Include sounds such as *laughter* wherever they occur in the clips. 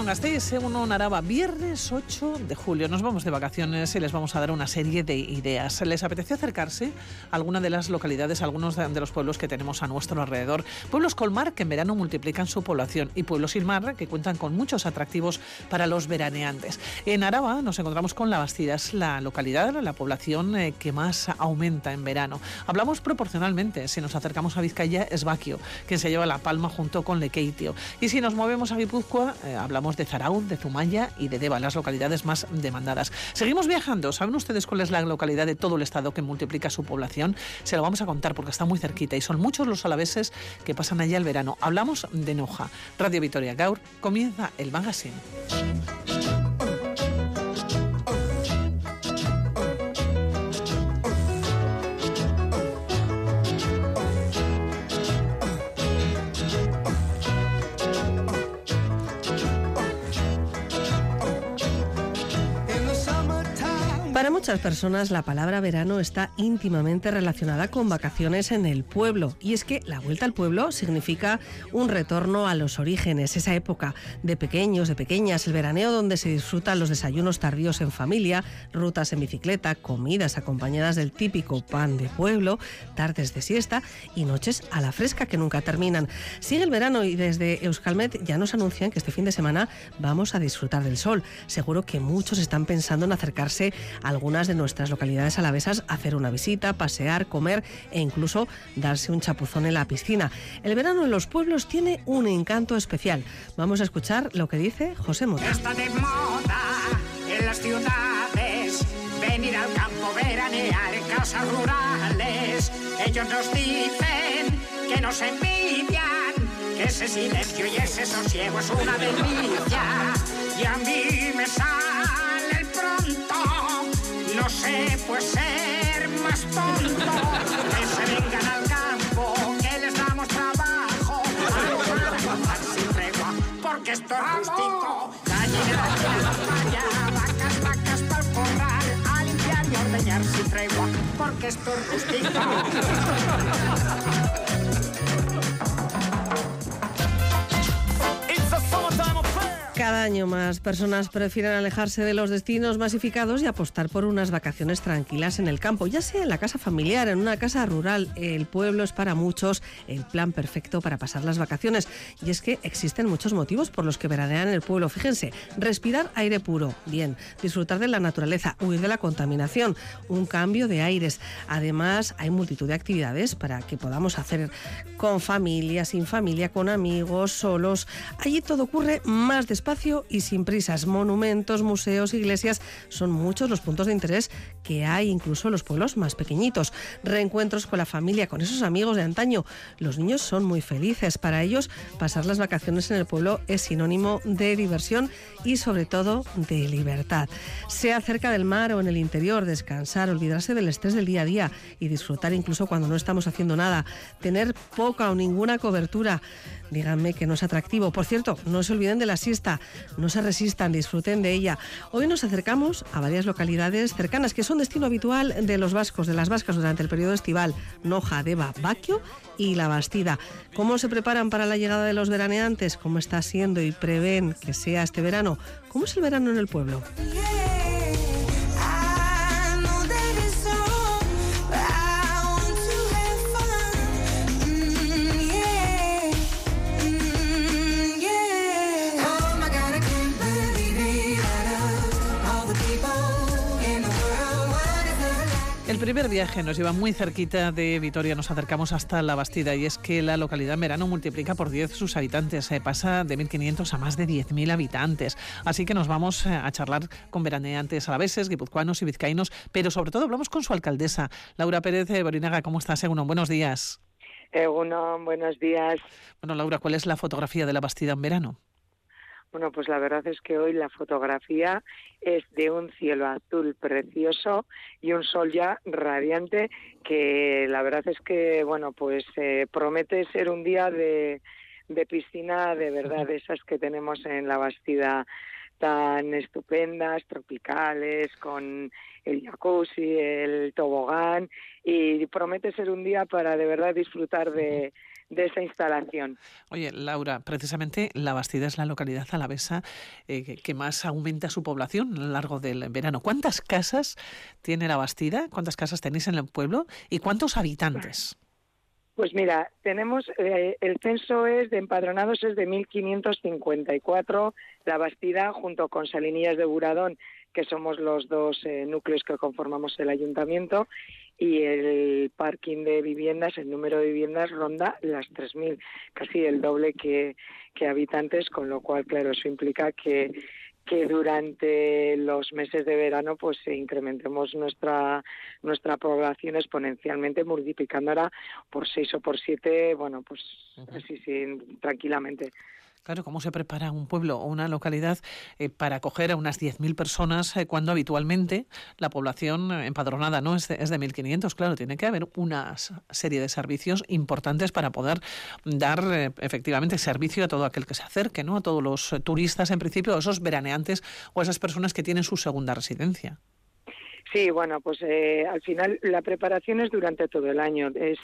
en Gasteiz, en Araba, viernes 8 de julio. Nos vamos de vacaciones y les vamos a dar una serie de ideas. ¿Les apetece acercarse a alguna de las localidades, a algunos de, los pueblos que tenemos a nuestro alrededor? Pueblos con mar que en verano multiplican su población y pueblos sin mar que cuentan con muchos atractivos para los veraneantes. En Araba nos encontramos con La Bastida, es la localidad, la población eh, que más aumenta en verano. Hablamos proporcionalmente, si nos acercamos a Vizcaya es Baquio, quien se lleva la palma junto con Lekeitio. Y si nos movemos a Guipúzcoa, eh, hablamos de Zarauz, de Zumaya y de Deva, las localidades más demandadas. Seguimos viajando. ¿Saben ustedes cuál es la localidad de todo el estado que multiplica su población? Se lo vamos a contar porque está muy cerquita y son muchos los alaveses que pasan allá el verano. Hablamos de Noja. Radio Vitoria Gaur comienza el magazine. Para muchas personas la palabra verano está íntimamente relacionada con vacaciones en el pueblo y es que la vuelta al pueblo significa un retorno a los orígenes, esa época de pequeños, de pequeñas, el veraneo donde se disfrutan los desayunos tardíos en familia, rutas en bicicleta, comidas acompañadas del típico pan de pueblo, tardes de siesta y noches a la fresca que nunca terminan. Sigue el verano y desde Euskalmet ya nos anuncian que este fin de semana vamos a disfrutar del sol. Seguro que muchos están pensando en acercarse a algunas de nuestras localidades alavesas hacer una visita, pasear, comer e incluso darse un chapuzón en la piscina. El verano en los pueblos tiene un encanto especial. Vamos a escuchar lo que dice José Mota. Está de moda en las ciudades venir al campo veranear en casas rurales. Ellos nos dicen que nos envidian, que ese silencio y ese sosiego es una delicia. Y a mí me sale no se puede ser más tonto. Que se vengan al campo, que les damos trabajo. A sin tregua, porque esto es rústico. Gallina, gallina, falla, vacas, vacas pa'l corral. A limpiar y ordeñar sin tregua, porque esto es rústico. Año más personas prefieren alejarse de los destinos masificados y apostar por unas vacaciones tranquilas en el campo, ya sea en la casa familiar, en una casa rural. El pueblo es para muchos el plan perfecto para pasar las vacaciones. Y es que existen muchos motivos por los que veranean el pueblo. Fíjense, respirar aire puro, bien, disfrutar de la naturaleza, huir de la contaminación, un cambio de aires. Además, hay multitud de actividades para que podamos hacer con familia, sin familia, con amigos, solos. Allí todo ocurre más despacio y sin prisas. Monumentos, museos, iglesias, son muchos los puntos de interés que hay incluso en los pueblos más pequeñitos. Reencuentros con la familia, con esos amigos de antaño. Los niños son muy felices. Para ellos, pasar las vacaciones en el pueblo es sinónimo de diversión y sobre todo de libertad. Sea cerca del mar o en el interior, descansar, olvidarse del estrés del día a día y disfrutar incluso cuando no estamos haciendo nada. Tener poca o ninguna cobertura díganme que no es atractivo. Por cierto, no se olviden de la siesta, no se resistan, disfruten de ella. Hoy nos acercamos a varias localidades cercanas que son destino habitual de los vascos, de las vascas durante el periodo estival, Noja, Deva, Baquio y La Bastida. ¿Cómo se preparan para la llegada de los veraneantes? ¿Cómo está siendo y prevén que sea este verano? ¿Cómo es el verano en el pueblo? Primer viaje nos lleva muy cerquita de Vitoria, nos acercamos hasta La Bastida y es que la localidad en verano multiplica por 10 sus habitantes, se pasa de 1.500 a más de 10.000 habitantes. Así que nos vamos eh, a charlar con veraneantes alaveses, guipuzcoanos y vizcaínos, pero sobre todo hablamos con su alcaldesa, Laura Pérez de Borinaga. ¿Cómo estás, Egunon? Buenos días. Egunon, buenos días. Bueno, Laura, ¿cuál es la fotografía de La Bastida en verano? Bueno, pues la verdad es que hoy la fotografía es de un cielo azul precioso y un sol ya radiante que la verdad es que, bueno, pues eh, promete ser un día de, de piscina de verdad, de esas que tenemos en la Bastida tan estupendas, tropicales, con el jacuzzi, el tobogán y promete ser un día para de verdad disfrutar de, de esa instalación. Oye, Laura, precisamente La Bastida es la localidad alavesa eh, que más aumenta su población a lo largo del verano. ¿Cuántas casas tiene La Bastida? ¿Cuántas casas tenéis en el pueblo? ¿Y cuántos habitantes? Pues mira, tenemos eh, el censo es de empadronados es de 1554, La Bastida junto con Salinillas de Buradón, que somos los dos eh, núcleos que conformamos el ayuntamiento, y el parking de viviendas, el número de viviendas ronda las 3.000, casi el doble que, que habitantes, con lo cual, claro, eso implica que que durante los meses de verano pues incrementemos nuestra nuestra población exponencialmente multiplicándola por seis o por siete bueno pues así sí, tranquilamente Claro, ¿cómo se prepara un pueblo o una localidad eh, para acoger a unas 10.000 personas eh, cuando habitualmente la población eh, empadronada no es de, es de 1.500? Claro, tiene que haber una serie de servicios importantes para poder dar efectivamente servicio a todo aquel que se acerque, ¿no? A todos los turistas, en principio, a esos veraneantes o esas personas que tienen su segunda residencia. Sí, bueno, pues al final la preparación es durante todo el año. Es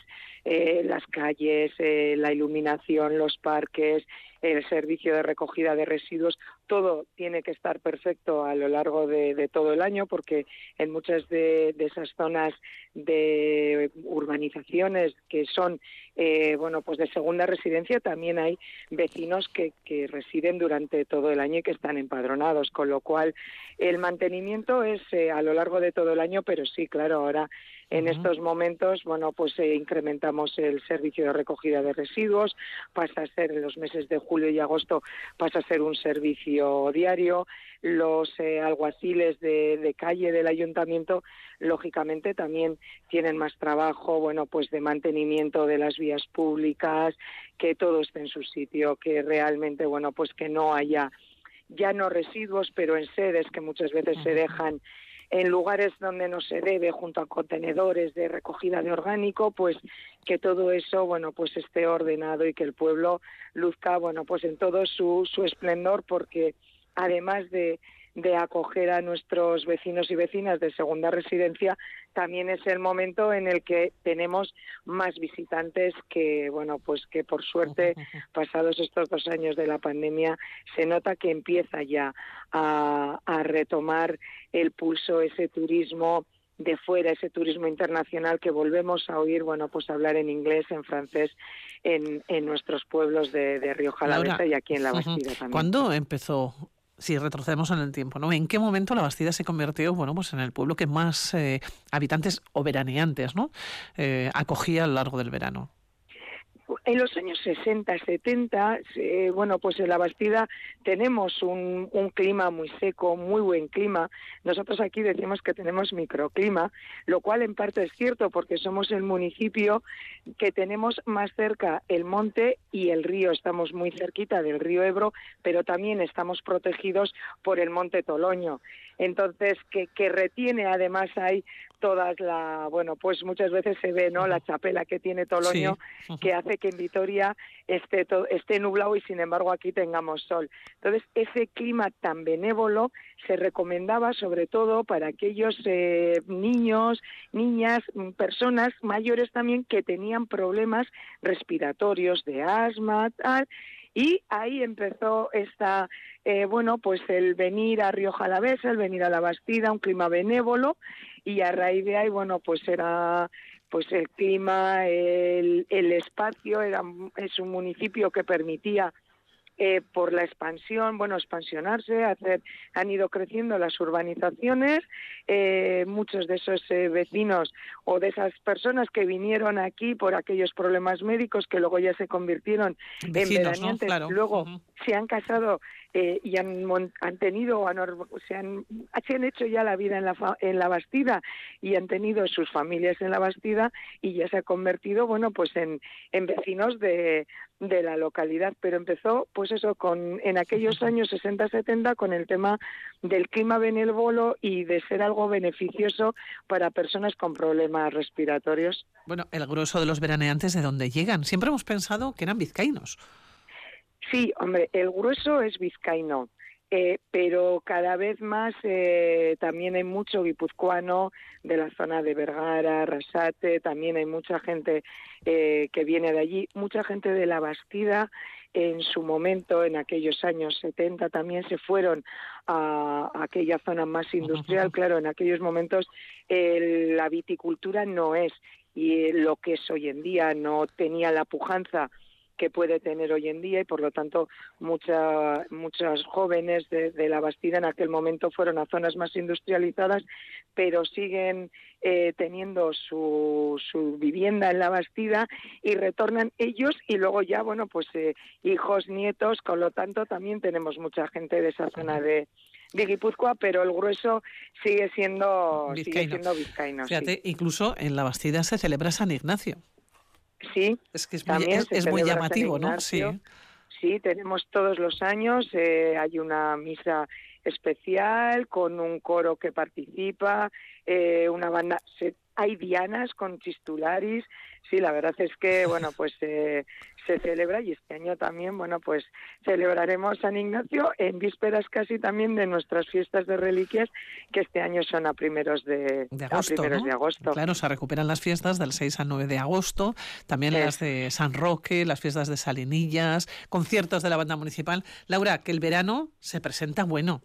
las calles, la iluminación, los parques, el servicio de recogida de residuos, todo tiene que estar perfecto a lo largo de, todo el año porque en muchas de, esas zonas de urbanizaciones que son eh, bueno pues de segunda residencia también hay vecinos que, residen durante todo el año y que están empadronados con lo cual el mantenimiento es eh, a lo largo de todo el año pero sí claro ahora en estos momentos, bueno, pues eh, incrementamos el servicio de recogida de residuos, pasa a ser en los meses de julio y agosto, pasa a ser un servicio diario. Los eh, alguaciles de, calle del ayuntamiento, lógicamente, también tienen más trabajo, bueno, pues de mantenimiento de las vías públicas, que todo esté en su sitio, que realmente, bueno, pues que no haya ya no residuos, pero en sedes que muchas veces se dejan en lugares donde no se debe, junto a contenedores de recogida de orgánico, pues que todo eso, bueno, pues esté ordenado y que el pueblo luzca, bueno, pues en todo su, su esplendor, porque además de, de acoger a nuestros vecinos y vecinas de segunda residencia, también es el momento en el que tenemos más visitantes que, bueno, pues que por suerte, pasados estos dos años de la pandemia, se nota que empieza ya a, retomar el pulso ese turismo de fuera, ese turismo internacional que volvemos a oír, bueno, pues hablar en inglés, en francés, en, en nuestros pueblos de, de Rioja y aquí en La Bastida también. ¿Cuándo empezó si retrocedemos en el tiempo, ¿no? ¿En qué momento la Bastida se convirtió, bueno, pues en el pueblo que más eh, habitantes o veraneantes, ¿no? Eh, acogía a lo largo del verano? En los años 60, 70, bueno, pues en la Bastida tenemos un, clima muy seco, muy buen clima. Nosotros aquí decimos que tenemos microclima, lo cual en parte es cierto porque somos el municipio que tenemos más cerca el monte y el río. Estamos muy cerquita del río Ebro, pero también estamos protegidos por el monte Toloño. Entonces, que, que retiene además hay todas la bueno pues muchas veces se ve no la chapela que tiene Toloño que hace que en Vitoria esté esté nublado y sin embargo aquí tengamos sol. Entonces ese clima tan benévolo se recomendaba sobre todo para aquellos eh, niños niñas personas mayores también que tenían problemas respiratorios de asma tal. Y ahí empezó esta, eh, bueno, pues el venir a Rioja Alavesa, el venir a la Bastida, un clima benévolo, y a raíz de ahí, bueno, pues era pues el clima, el, el espacio, era, es un municipio que permitía eh, por la expansión, bueno, expansionarse, hacer, han ido creciendo las urbanizaciones, eh, muchos de esos eh, vecinos o de esas personas que vinieron aquí por aquellos problemas médicos que luego ya se convirtieron en veraneantes, luego se han casado y han, han tenido, han, se, han, se han hecho ya la vida en la, en la Bastida y han tenido sus familias en la Bastida y ya se ha convertido, bueno, pues en, en vecinos de, de la localidad, pero empezó pues eso con en aquellos años 60-70 con el tema del clima benévolo y de ser algo beneficioso para personas con problemas respiratorios. Bueno, el grueso de los veraneantes de dónde llegan, siempre hemos pensado que eran vizcaínos. Sí, hombre, el grueso es vizcaíno. Eh, pero cada vez más eh, también hay mucho guipuzcoano de la zona de Vergara, Rasate, también hay mucha gente eh, que viene de allí, mucha gente de la Bastida en su momento, en aquellos años 70, también se fueron a, aquella zona más industrial. *laughs* Claro, en aquellos momentos la viticultura no es y lo que es hoy en día, no tenía la pujanza que puede tener hoy en día y por lo tanto mucha, muchas jóvenes de, la Bastida en aquel momento fueron a zonas más industrializadas pero siguen eh, teniendo su, su, vivienda en la Bastida y retornan ellos y luego ya bueno pues eh, hijos nietos con lo tanto también tenemos mucha gente de esa zona de, de Guipúzcoa, pero el grueso sigue siendo vizcaíno. vizcaíno Fíjate, incluso en la Bastida se celebra San Ignacio. Sí, es que es muy, es, muy llamativo, ¿no? Sí. Sí, tenemos todos los años, eh, hay una misa especial con un coro que participa, eh, una banda, hay dianas con chistularis, sí, la verdad es que, bueno, pues eh, se celebra y este año también, bueno, pues celebraremos San Ignacio en vísperas casi también de nuestras fiestas de reliquias, que este año son a primeros de, agosto. primeros de agosto. Claro, se recuperan las fiestas del 6 al 9 de agosto, también las de San Roque, las fiestas de Salinillas, conciertos de la banda municipal. Laura, que el verano se presenta bueno.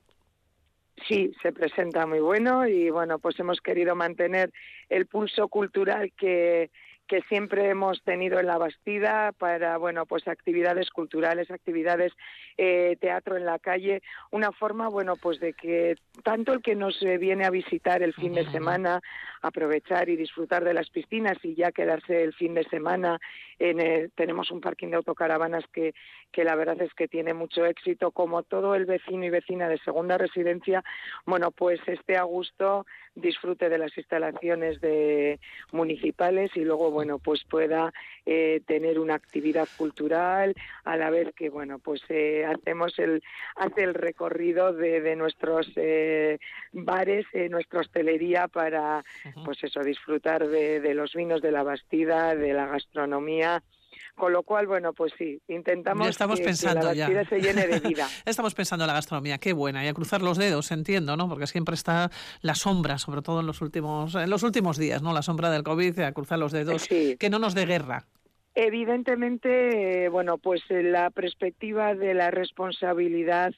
Sí, se presenta muy bueno y bueno, pues hemos querido mantener el pulso cultural que, que siempre hemos tenido en la Bastida para, bueno, pues actividades culturales, actividades eh, teatro en la calle, una forma, bueno, pues de que tanto el que nos eh, viene a visitar el fin de semana, aprovechar y disfrutar de las piscinas y ya quedarse el fin de semana, en tenemos un parking de autocaravanas que, que la verdad es que tiene mucho éxito, como todo el vecino y vecina de segunda residencia, bueno, pues esté a gusto, disfrute de las instalaciones de municipales y luego, bueno, pues pueda eh, tener una actividad cultural a la vez que, bueno, pues eh, hacemos el, hace el recorrido de, de nuestros eh, bares, nuestra hostelería para, pues eso, disfrutar de, de los vinos de la Bastida, de la gastronomía, con lo cual, bueno, pues sí, intentamos estamos que, pensando la ya. se llene de vida. *laughs* estamos pensando en la gastronomía, qué buena, y a cruzar los dedos, entiendo, ¿no? Porque siempre está la sombra, sobre todo en los últimos, en los últimos días, ¿no? La sombra del COVID, a cruzar los dedos, que no nos dé guerra. Evidentemente, bueno, pues eh, la perspectiva de la responsabilidad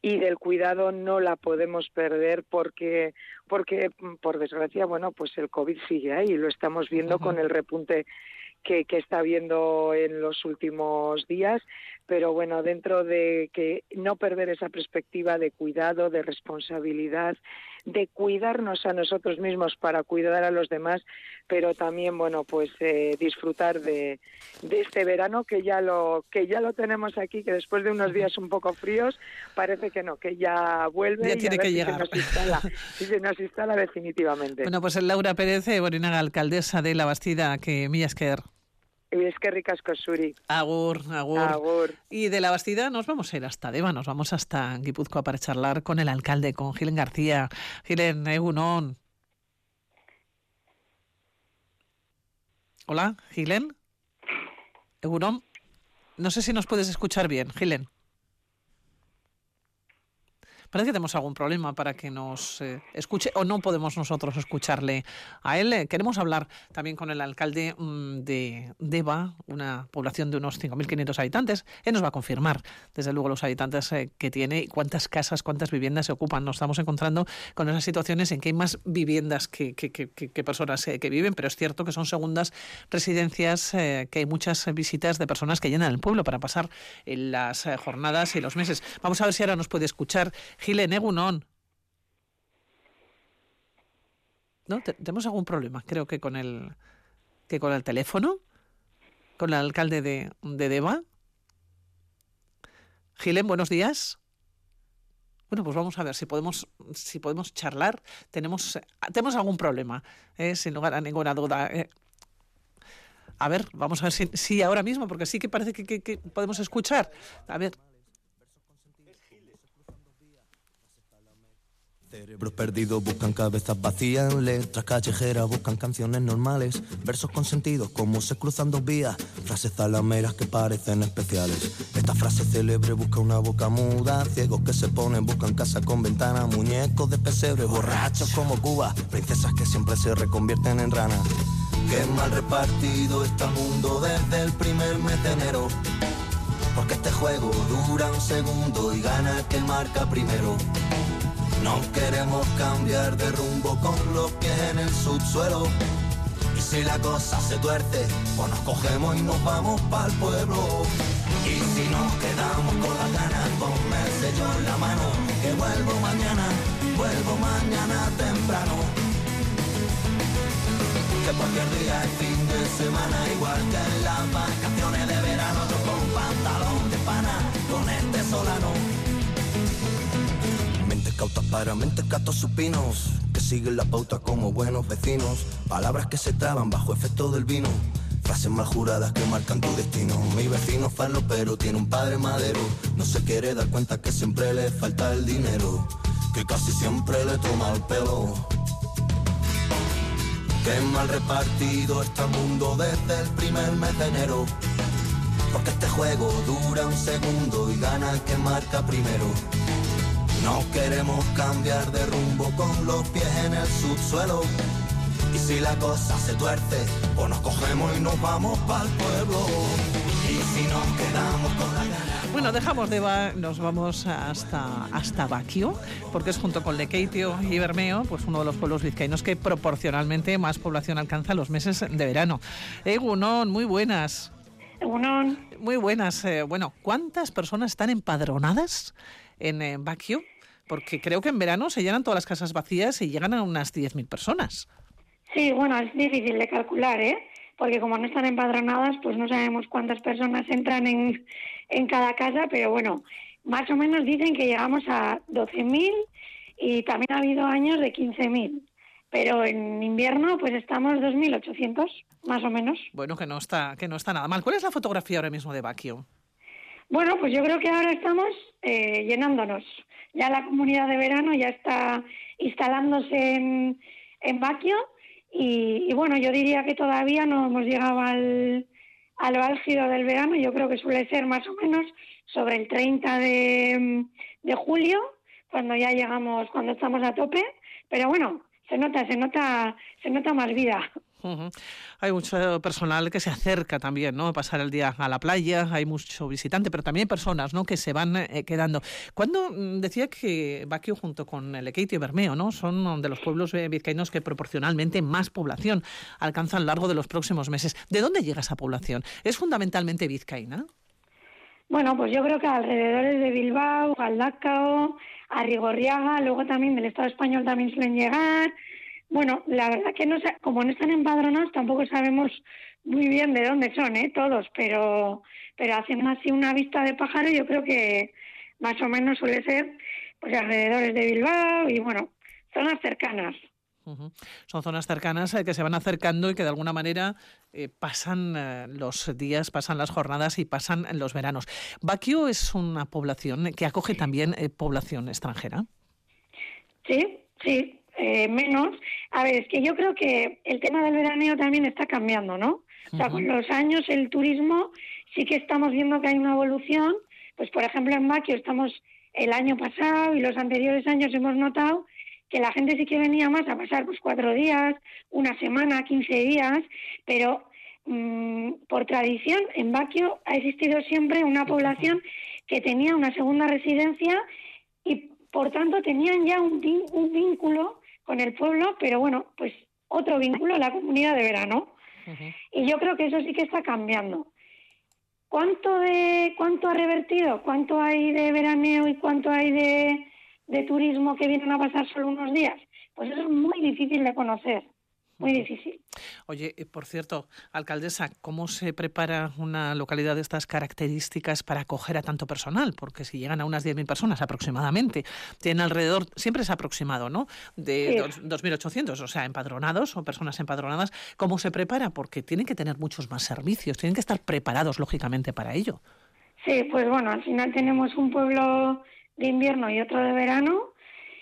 y del cuidado no la podemos perder porque porque por desgracia bueno pues el covid sigue ahí lo estamos viendo con el repunte que, que está viendo en los últimos días, pero bueno, dentro de que no perder esa perspectiva de cuidado, de responsabilidad, de cuidarnos a nosotros mismos para cuidar a los demás, pero también bueno, pues eh, disfrutar de, de, este verano que ya lo que ya lo tenemos aquí, que después de unos días un poco fríos parece que no, que ya vuelve y tiene que llegar. Se nos instala, y se nos instala definitivamente. Bueno, pues Laura Pérez, eh, Borinaga, alcaldesa de La Bastida, que Millasquer. Es que ricas Suri. Agur, agur, agur. Y de la Bastida nos vamos a ir hasta Deva, nos vamos hasta Guipúzcoa para charlar con el alcalde, con Gilen García. Gilen, Egunon. Hola, Gilen. Egunon. No sé si nos puedes escuchar bien, Gilen. Parece que tenemos algún problema para que nos eh, escuche o no podemos nosotros escucharle a él. Eh, queremos hablar también con el alcalde mm, de Deva, una población de unos 5.500 habitantes. Él nos va a confirmar, desde luego, los habitantes eh, que tiene y cuántas casas, cuántas viviendas se ocupan. Nos estamos encontrando con esas situaciones en que hay más viviendas que, que personas que viven, pero es cierto que son segundas residencias, que hay muchas visitas de personas que llenan el pueblo para pasar las jornadas y los meses. Vamos a ver si ahora nos puede escuchar Gilen, Egunon. ¿No? ¿Tenemos algún problema? Creo que con el, que con el teléfono, con el alcalde de, de Deva. Gilen, buenos días. Bueno, pues vamos a ver si podemos, si podemos charlar. Tenemos, tenemos algún problema, eh, sin lugar a ninguna duda. Eh. A ver, vamos a ver si, si, ahora mismo, porque sí que parece que, que podemos escuchar. A ver. Cerebros perdidos buscan cabezas vacías, letras callejeras buscan canciones normales, versos con sentido como se cruzan dos vías, frases zalameras que parecen especiales. Esta frase célebre busca una boca muda, ciegos que se ponen buscan casa con ventana, muñecos de pesebre, borrachos como Cuba, princesas que siempre se reconvierten en ranas. Qué mal repartido está el mundo desde el primer mes de enero. Porque este juego dura un segundo y gana el que marca primero. No queremos cambiar de rumbo con los pies en el subsuelo. Y si la cosa se tuerce, pues nos cogemos y nos vamos para el pueblo. Y si nos quedamos con las ganas, ponme el sello en la mano. Que vuelvo mañana, vuelvo mañana temprano. Que cualquier día es fin de semana, igual que en las vacaciones de verano, yo con pantalón de pana, con este solano. Cautas para mentes catos supinos, que siguen la pauta como buenos vecinos. Palabras que se traban bajo efecto del vino. Frases mal juradas que marcan tu destino. Mi vecino falo, pero tiene un padre madero. No se quiere dar cuenta que siempre le falta el dinero. Que casi siempre le toma el pelo. Qué mal repartido está el mundo desde el primer mes de enero. Porque este juego dura un segundo y gana el que marca primero. No queremos cambiar de rumbo con los pies en el subsuelo. Y si la cosa se tuerce, pues nos cogemos y nos vamos para el pueblo. Y si nos quedamos con la gana. Bueno, dejamos de va- nos vamos hasta hasta Baquio, porque es junto con Lekeitio y Bermeo, pues uno de los pueblos vizcaínos que proporcionalmente más población alcanza los meses de verano. Egunon, muy buenas. Egunon. Muy buenas. Eh, bueno, ¿cuántas personas están empadronadas en eh, Baquio? Porque creo que en verano se llenan todas las casas vacías y llegan a unas 10.000 personas. Sí, bueno, es difícil de calcular, ¿eh? Porque como no están empadronadas, pues no sabemos cuántas personas entran en, en cada casa, pero bueno, más o menos dicen que llegamos a 12.000 y también ha habido años de 15.000. Pero en invierno, pues estamos 2.800, más o menos. Bueno, que no está que no está nada mal. ¿Cuál es la fotografía ahora mismo de Baquio? Bueno, pues yo creo que ahora estamos eh, llenándonos. Ya la comunidad de verano ya está instalándose en, en Baquio y, y bueno, yo diría que todavía no hemos llegado al, al álgido del verano. Yo creo que suele ser más o menos sobre el 30 de, de julio, cuando ya llegamos, cuando estamos a tope. Pero bueno, se nota, se nota, se nota más vida. Ujú. Hay mucho personal que se acerca también, ¿no? Pasar el día a la playa, hay mucho visitante, pero también hay personas, ¿no? Que se van eh, quedando. Cuando mm, decía que Baquio junto con el Equeito y Bermeo, ¿no? Son de los pueblos eh, vizcaínos que proporcionalmente más población alcanzan a lo largo de los próximos meses. ¿De dónde llega esa población? ¿Es fundamentalmente vizcaína? Bueno, pues yo creo que alrededores de Bilbao, Galdacao, Arrigorriaga, luego también del Estado español también suelen llegar. Bueno, la verdad que no como no están empadronados tampoco sabemos muy bien de dónde son, ¿eh? Todos, pero pero haciendo así una vista de pájaro yo creo que más o menos suele ser pues alrededores de Bilbao y bueno, zonas cercanas. Son zonas cercanas eh, que se van acercando y que de alguna manera eh, pasan eh, los días, pasan las jornadas y pasan los veranos. Baquio es una población que acoge también eh, población extranjera. Sí, sí, eh, menos. A ver, es que yo creo que el tema del veraneo también está cambiando, ¿no? O sea, con los años el turismo sí que estamos viendo que hay una evolución. Pues, por ejemplo, en Baquio estamos el año pasado y los anteriores años hemos notado que la gente sí que venía más a pasar pues cuatro días, una semana, 15 días, pero mm, por tradición en Baquio ha existido siempre una población que tenía una segunda residencia y por tanto tenían ya un, un vínculo con el pueblo, pero bueno, pues otro vínculo, la comunidad de verano. Y yo creo que eso sí que está cambiando. ¿Cuánto de cuánto ha revertido? ¿Cuánto hay de veraneo y cuánto hay de, de turismo que vienen a pasar solo unos días? Pues eso es muy difícil de conocer, muy difícil. Oye, eh, por cierto, alcaldesa, ¿cómo se prepara una localidad de estas características para acoger a tanto personal? Porque si llegan a unas 10.000 personas aproximadamente, tienen alrededor, siempre es aproximado, ¿no? De Sí. dos- 2.800, o sea, empadronados o personas empadronadas. ¿Cómo se prepara? Porque tienen que tener muchos más servicios, tienen que estar preparados, lógicamente, para ello. Sí, pues bueno, al final tenemos un pueblo de invierno y otro de verano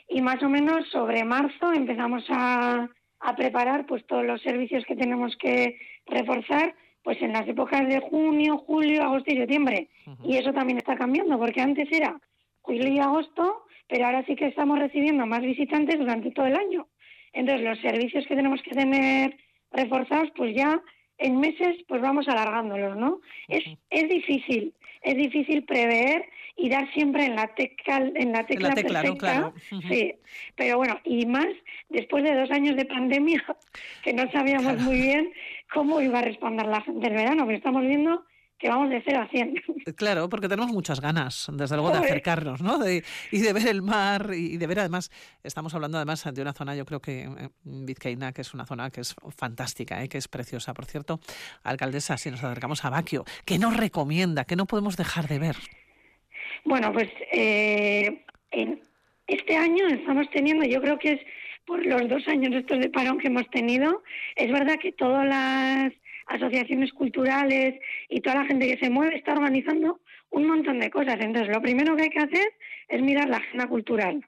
y más o menos sobre marzo empezamos a, a preparar pues todos los servicios que tenemos que reforzar pues en las épocas de junio, julio, agosto y septiembre. Y eso también está cambiando, porque antes era julio y agosto, pero ahora sí que estamos recibiendo más visitantes durante todo el año. Entonces, los servicios que tenemos que tener reforzados, pues ya en meses, pues vamos alargándolos, ¿no? Es, es difícil, es difícil prever y dar siempre en la tecla, en la tecla, perfecta. Sí, pero bueno, y más después de dos años de pandemia, *laughs* que no sabíamos muy bien cómo iba a responder la gente del verano, que estamos viendo que vamos de 0 a 100. Claro, porque tenemos muchas ganas, desde luego, de acercarnos, ¿no? y de ver el mar y de ver, además, estamos hablando además de una zona, yo creo que eh, Vizcaína, que es una zona que es fantástica, ¿eh? que es preciosa. Por cierto, alcaldesa, si nos acercamos a Baquio, ¿qué nos recomienda? ¿Qué no podemos dejar de ver? Bueno, pues eh, este año estamos teniendo, yo creo que es por los dos años estos de parón que hemos tenido, es verdad que todas las asociaciones culturales y toda la gente que se mueve está organizando un montón de cosas. Entonces, lo primero que hay que hacer es mirar la agenda cultural.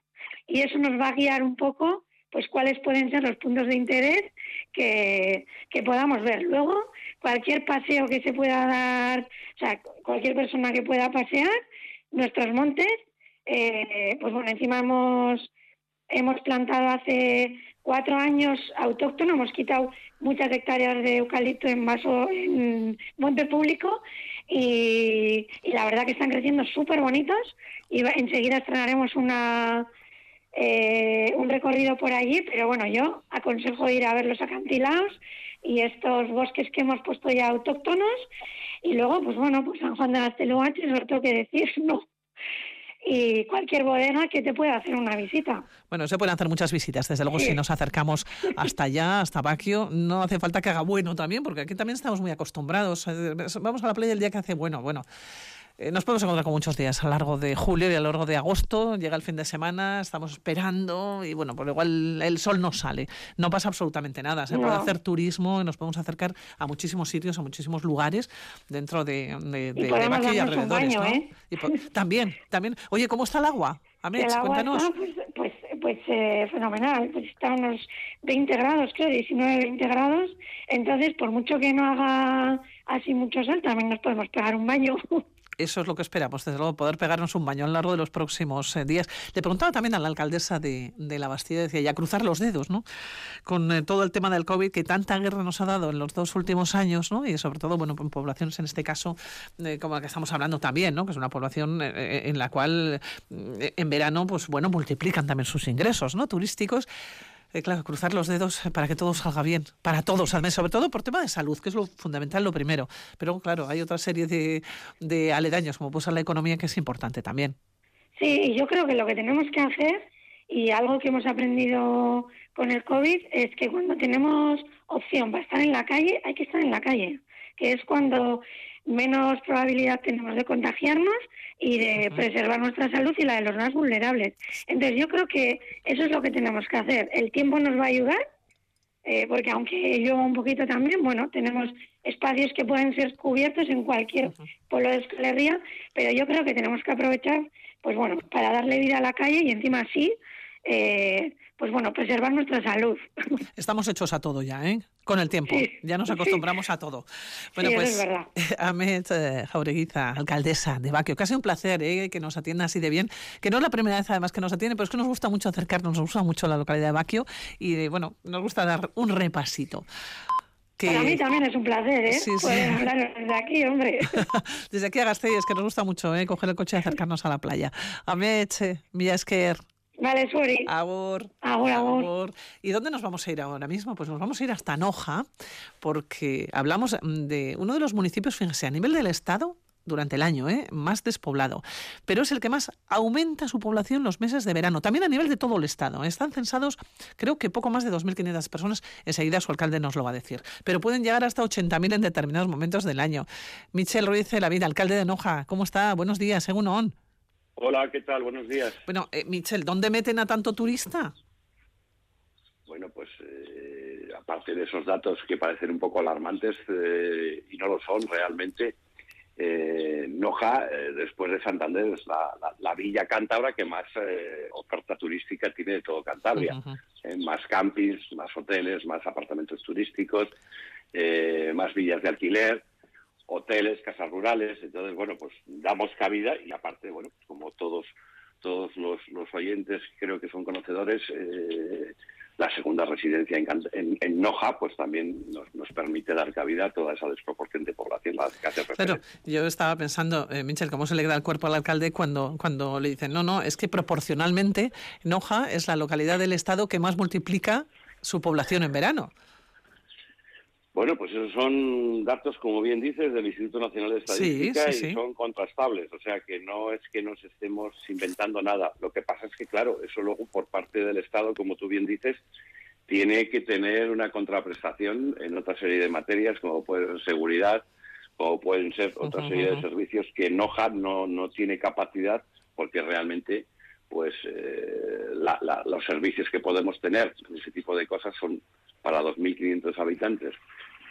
Y eso nos va a guiar un poco pues cuáles pueden ser los puntos de interés que, que podamos ver. Luego, cualquier paseo que se pueda dar, o sea, cualquier persona que pueda pasear, nuestros montes, eh, pues bueno, encima hemos, hemos plantado hace cuatro años autóctono, hemos quitado muchas hectáreas de eucalipto en vaso en monte público y, la verdad que están creciendo súper bonitos y enseguida estrenaremos una eh, un recorrido por allí, pero bueno, yo aconsejo ir a ver los acantilados y estos bosques que hemos puesto ya autóctonos y luego, pues bueno, pues San Juan de las Teluaches, no tengo que decir, *laughs* no y cualquier bodega que te pueda hacer una visita. Bueno, se pueden hacer muchas visitas, desde luego si nos acercamos hasta allá, hasta Baquio, no hace falta que haga bueno también, porque aquí también estamos muy acostumbrados. Eh, vamos a la playa el día que hace bueno, bueno. Eh, nos podemos encontrar con muchos días a lo largo de julio y a lo largo de agosto. Llega el fin de semana, estamos esperando y bueno, por igual el sol no sale. No pasa absolutamente nada. Se puede hacer turismo y nos podemos acercar a muchísimos sitios, a muchísimos lugares dentro de, de, de, y y alrededores. ¿eh? también, también. Oye, ¿cómo está el agua? Amets, cuéntanos. pues, pues, pues eh, fenomenal. Pues está a unos 20 grados, creo, 19, 20 grados. Entonces, por mucho que no haga así mucho sol, también nos podemos pegar un baño. *laughs* eso es lo que esperamos, desde luego, poder pegarnos un baño a lo largo de los próximos eh, días. Le preguntaba también a la alcaldesa de, La Bastida, decía, ya cruzar los dedos, ¿no? Con eh, todo el tema del COVID que tanta guerra nos ha dado en los dos últimos años, ¿no? Y sobre todo, bueno, en poblaciones en este caso, eh, como la que estamos hablando también, ¿no? Que es una población en la cual en verano, pues bueno, multiplican también sus ingresos, ¿no? Turísticos. Eh, claro, cruzar los dedos para que todo salga bien, para todos, al menos, sobre todo por tema de salud, que es lo fundamental, lo primero. Pero claro, hay otra serie de, de aledaños, como puede ser la economía, que es importante también. Sí, yo creo que lo que tenemos que hacer, y algo que hemos aprendido con el COVID, es que cuando tenemos opción para estar en la calle, hay que estar en la calle, que es cuando menos probabilidad tenemos de contagiarnos y de preservar nuestra salud y la de los más vulnerables. Entonces yo creo que eso es lo que tenemos que hacer. El tiempo nos va a ayudar, eh, porque aunque yo un poquito también, bueno, tenemos espacios que pueden ser cubiertos en cualquier pueblo de escalería, pero yo creo que tenemos que aprovechar, pues bueno, para darle vida a la calle y encima así eh, pues bueno, preservar nuestra salud. *laughs* Estamos hechos a todo ya, ¿eh? Con el tiempo. ya nos acostumbramos a todo. Bueno, pues, es. Amet eh, Jaureguiza, alcaldesa de Baquio, casi un placer ¿eh? que nos atienda así de bien, que no es la primera vez además que nos atiende, pero es que nos gusta mucho acercarnos, nos gusta mucho la localidad de Baquio y, bueno, nos gusta dar un repasito. Que... Para mí también es un placer, ¿eh? Sí, Poder hablar desde aquí, hombre. *laughs* desde aquí a Gasteiz, que nos gusta mucho, ¿eh? Coger el coche y acercarnos a la playa. Amet, eh, Milla Esquer, Vale, sorry. Agur. Agur, agur. ¿Y dónde nos vamos a ir ahora mismo? Pues nos vamos a ir hasta Noja, porque hablamos de uno de los municipios, fíjense, a nivel del Estado, durante el año, ¿eh? más despoblado, pero es el que más aumenta su población los meses de verano, también a nivel de todo el Estado. Están censados, creo que poco más de 2.500 personas, enseguida su alcalde nos lo va a decir, pero pueden llegar hasta 80.000 en determinados momentos del año. Michel Ruiz de la Vida, alcalde de Noja, ¿cómo está? Buenos días, según ON. Hola, ¿qué tal? Buenos días. Bueno, eh, Michel, ¿dónde meten a tanto turista? Bueno, pues eh, aparte de esos datos que parecen un poco alarmantes eh, y no lo son realmente, eh, Noja, eh, después de Santander, es la, la, villa cántabra que más eh, oferta turística tiene de todo Cantabria. más campings, más hoteles, más apartamentos turísticos, más villas de alquiler, hoteles, casas rurales. Entonces, bueno, pues damos cabida y aparte, bueno, como todos todos los, los oyentes creo que son conocedores, la segunda residencia en, en, Noja, pues también nos, nos, permite dar cabida a toda esa desproporción de población la que hace Pero yo estaba pensando, eh, Michel, ¿cómo se le da el cuerpo al alcalde cuando, cuando le dicen, no, no, es que proporcionalmente Noja es la localidad del Estado que más multiplica su población en verano? Bueno, pues esos son datos, como bien dices, del Instituto Nacional de Estadística y son contrastables. O sea que no es que nos estemos inventando nada. Lo que pasa es que, claro, eso luego por parte del Estado, como tú bien dices, tiene que tener una contraprestación en otra serie de materias, como puede ser seguridad, o pueden ser otra serie de servicios que NOJA no, no tiene capacidad porque realmente pues eh, los servicios que podemos tener, ese tipo de cosas, son para 2.500 habitantes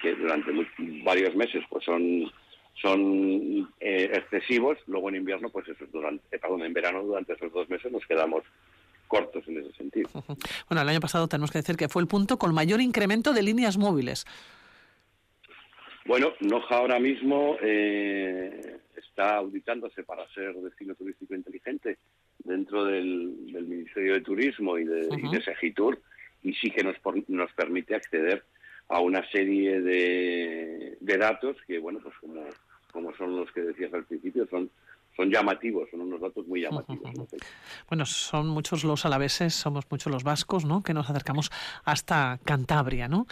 que durante varios meses pues son son eh, excesivos, luego en invierno, pues eso, durante, eh, perdón, en verano durante esos dos meses nos quedamos cortos en ese sentido. Bueno, el año pasado tenemos que decir que fue el punto con mayor incremento de líneas móviles. Bueno, Noja ahora mismo eh, está auditándose para ser destino turístico inteligente dentro del, Ministerio de Turismo y de, y de Segitur y sí que nos, nos permite acceder a una serie de, de datos que, bueno, pues como, como son los que decías al principio, son son llamativos, son unos datos muy llamativos. Bueno, son muchos los alaveses, somos muchos los vascos, ¿no? Que nos acercamos hasta Cantabria, ¿no?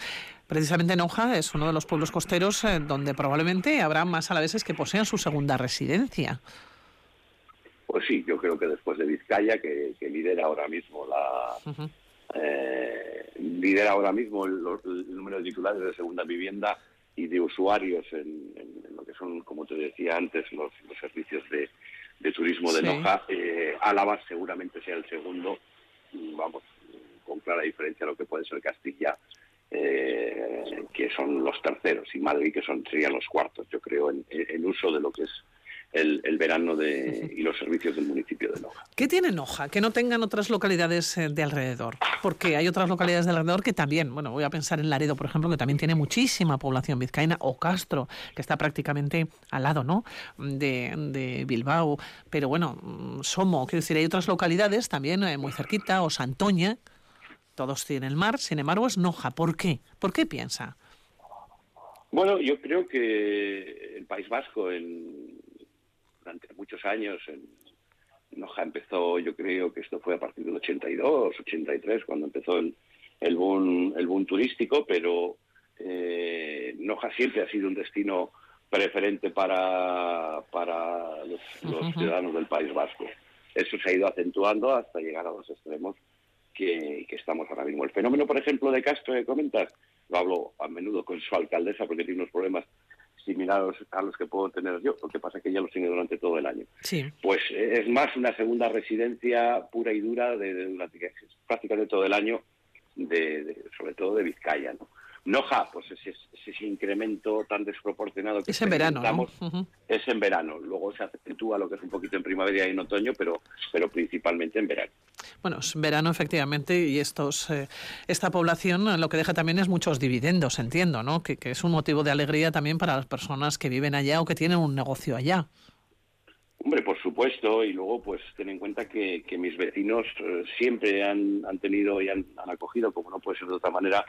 Precisamente Noja es uno de los pueblos costeros eh, donde probablemente habrá más alaveses que posean su segunda residencia. Pues sí, yo creo que después de Vizcaya, que, lidera ahora mismo la, eh, lidera ahora mismo el, número de titulares de segunda vivienda y de usuarios en, lo que son, como te decía antes, los, servicios de, turismo de Noja. Eh, Álava seguramente sea el segundo, vamos, con clara diferencia a lo que puede ser Castilla, eh, que son los terceros, y Madrid, que son serían los cuartos, yo creo, en uso de lo que es el, verano de, y los servicios del municipio de Noja. ¿Qué tiene Noja que no tengan otras localidades eh, de alrededor? Porque hay otras localidades de alrededor que también, bueno, voy a pensar en Laredo, por ejemplo, que también tiene muchísima población vizcaína, o Castro, que está prácticamente al lado, ¿no? De, Bilbao. Pero bueno, mm, Somo, quiero decir, hay otras localidades también eh, muy cerquita, o Santoña, todos tienen el mar, sin embargo es Noja. ¿Por qué? ¿Por qué piensa? Bueno, yo creo que el País Vasco, en, durante muchos años. En, Noja empezó, yo creo que esto fue a partir del 82, 83, cuando empezó el, el, boom, el boom turístico, pero eh, Noja siempre ha sido un destino preferente para, para los, ciudadanos del País Vasco. Eso se ha ido acentuando hasta llegar a los extremos que, que, estamos ahora mismo. El fenómeno, por ejemplo, de Castro que comentas, lo hablo a menudo con su alcaldesa porque tiene unos problemas similares a los que puedo tener yo, lo que pasa es que ya los tiene durante todo el año. Sí. Pues eh, es más una segunda residencia pura y dura de, durante prácticamente todo el año, de, sobre todo de Vizcaya, ¿no? Noja, pues ese, ese, incremento tan desproporcionado que es en verano, es en verano. Luego se acentúa lo que es un poquito en primavera y en otoño, pero, pero principalmente en verano. Bueno, es verano efectivamente y estos, eh, esta población lo que deja también es muchos dividendos, entiendo, ¿no? Que, es un motivo de alegría también para las personas que viven allá o que tienen un negocio allá. Hombre, por supuesto, y luego pues ten en cuenta que, mis vecinos eh, siempre han, han tenido y han, han acogido, como no puede ser de otra manera,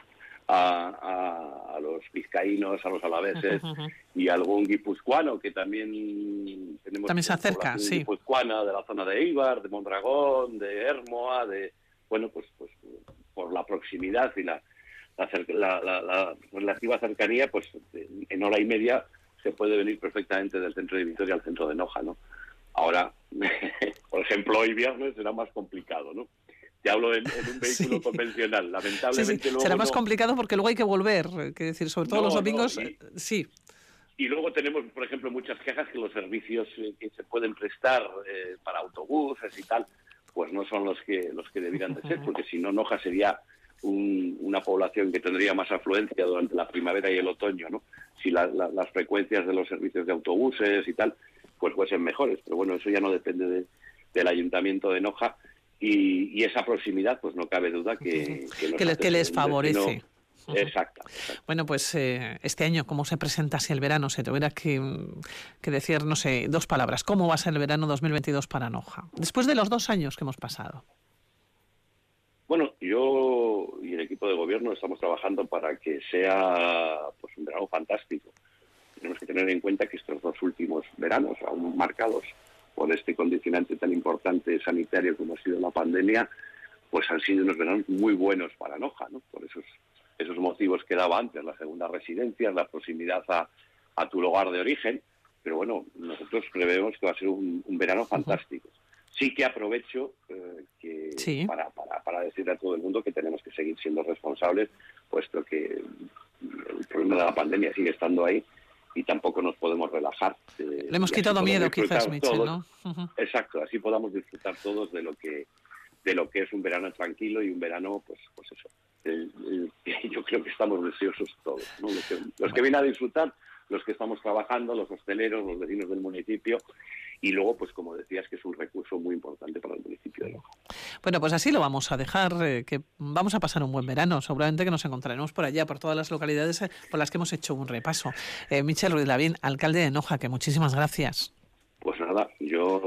a, los vizcaínos, a los alaveses y algún guipuzcoano que también tenemos. También se acerca, sí. Guipuzcoana de la zona de Eibar, de Mondragón, de Hermoa, de. Bueno, pues, pues por la proximidad y la, la, la, relativa cercanía, pues en hora y media se puede venir perfectamente del centro de Vitoria al centro de Noja, ¿no? Ahora, *laughs* por ejemplo, hoy viernes será más complicado, ¿no? Te hablo en, un *laughs* vehículo convencional. Lamentablemente Será más complicado porque luego hay que volver, que decir, sobre todo los domingos, eh, sí. Y luego tenemos, por ejemplo, muchas quejas que los servicios eh, que se pueden prestar eh, para autobuses y tal, pues no son los que los que debieran de ser, *laughs* porque si no, Noja sería una población que tendría más afluencia durante la primavera y el otoño, ¿no? Si las frecuencias de los servicios de autobuses y tal, pues fuesen mejores. Pero bueno, eso ya no depende del ayuntamiento de Noja y, esa proximidad, pues no cabe duda que, que, les, favorece. Exacto, Bueno, pues eh, este año, ¿cómo se presenta si el verano? Se tuviera que, que, decir, no sé, dos palabras. ¿Cómo va a ser el verano 2022 para Noja? Después de los dos años que hemos pasado. Bueno, yo y el equipo de gobierno estamos trabajando para que sea pues un verano fantástico. Tenemos que tener en cuenta que estos dos últimos veranos, aún marcados por este condicionante tan importante sanitario como ha sido la pandemia, pues han sido unos veranos muy buenos para Noja, ¿no? Por esos, esos motivos que daba antes, la segunda residencia, la proximidad a, a tu lugar de origen. Pero bueno, nosotros prevemos que va a ser un, verano fantástico sí que aprovecho eh, que Para, para, para, decirle a todo el mundo que tenemos que seguir siendo responsables, puesto que el problema de la pandemia sigue estando ahí y tampoco nos podemos relajar. Le hemos quitado miedo quizás, Michel, ¿no? Exacto, así podamos disfrutar todos de lo que de lo que es un verano tranquilo y un verano, pues, pues eso. *laughs* yo creo que estamos deseosos todos, los que vienen a disfrutar, los que estamos trabajando, los hosteleros, los vecinos del municipio y luego, pues como decías, que es un recurso muy importante para el municipio de Loja. Bueno, pues así lo vamos a dejar, eh, que vamos a pasar un buen verano, seguramente que nos encontraremos por allá, por todas las localidades eh, por las que hemos hecho un repaso. Eh, Michel Ruiz Lavín, alcalde de Noja, que muchísimas gracias. Pues nada, yo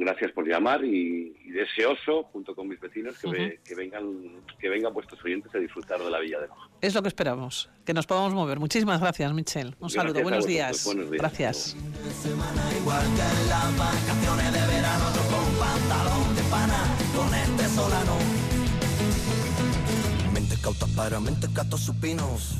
gracias por llamar y, deseoso, junto con mis vecinos, que, que, vengan que vengan vuestros oyentes a disfrutar de la Villa de Noja. Es lo que esperamos, que nos podamos mover. Muchísimas gracias, Michel. Un saludo, buenos días. buenos días. Gracias. Mente cauta para mente supinos.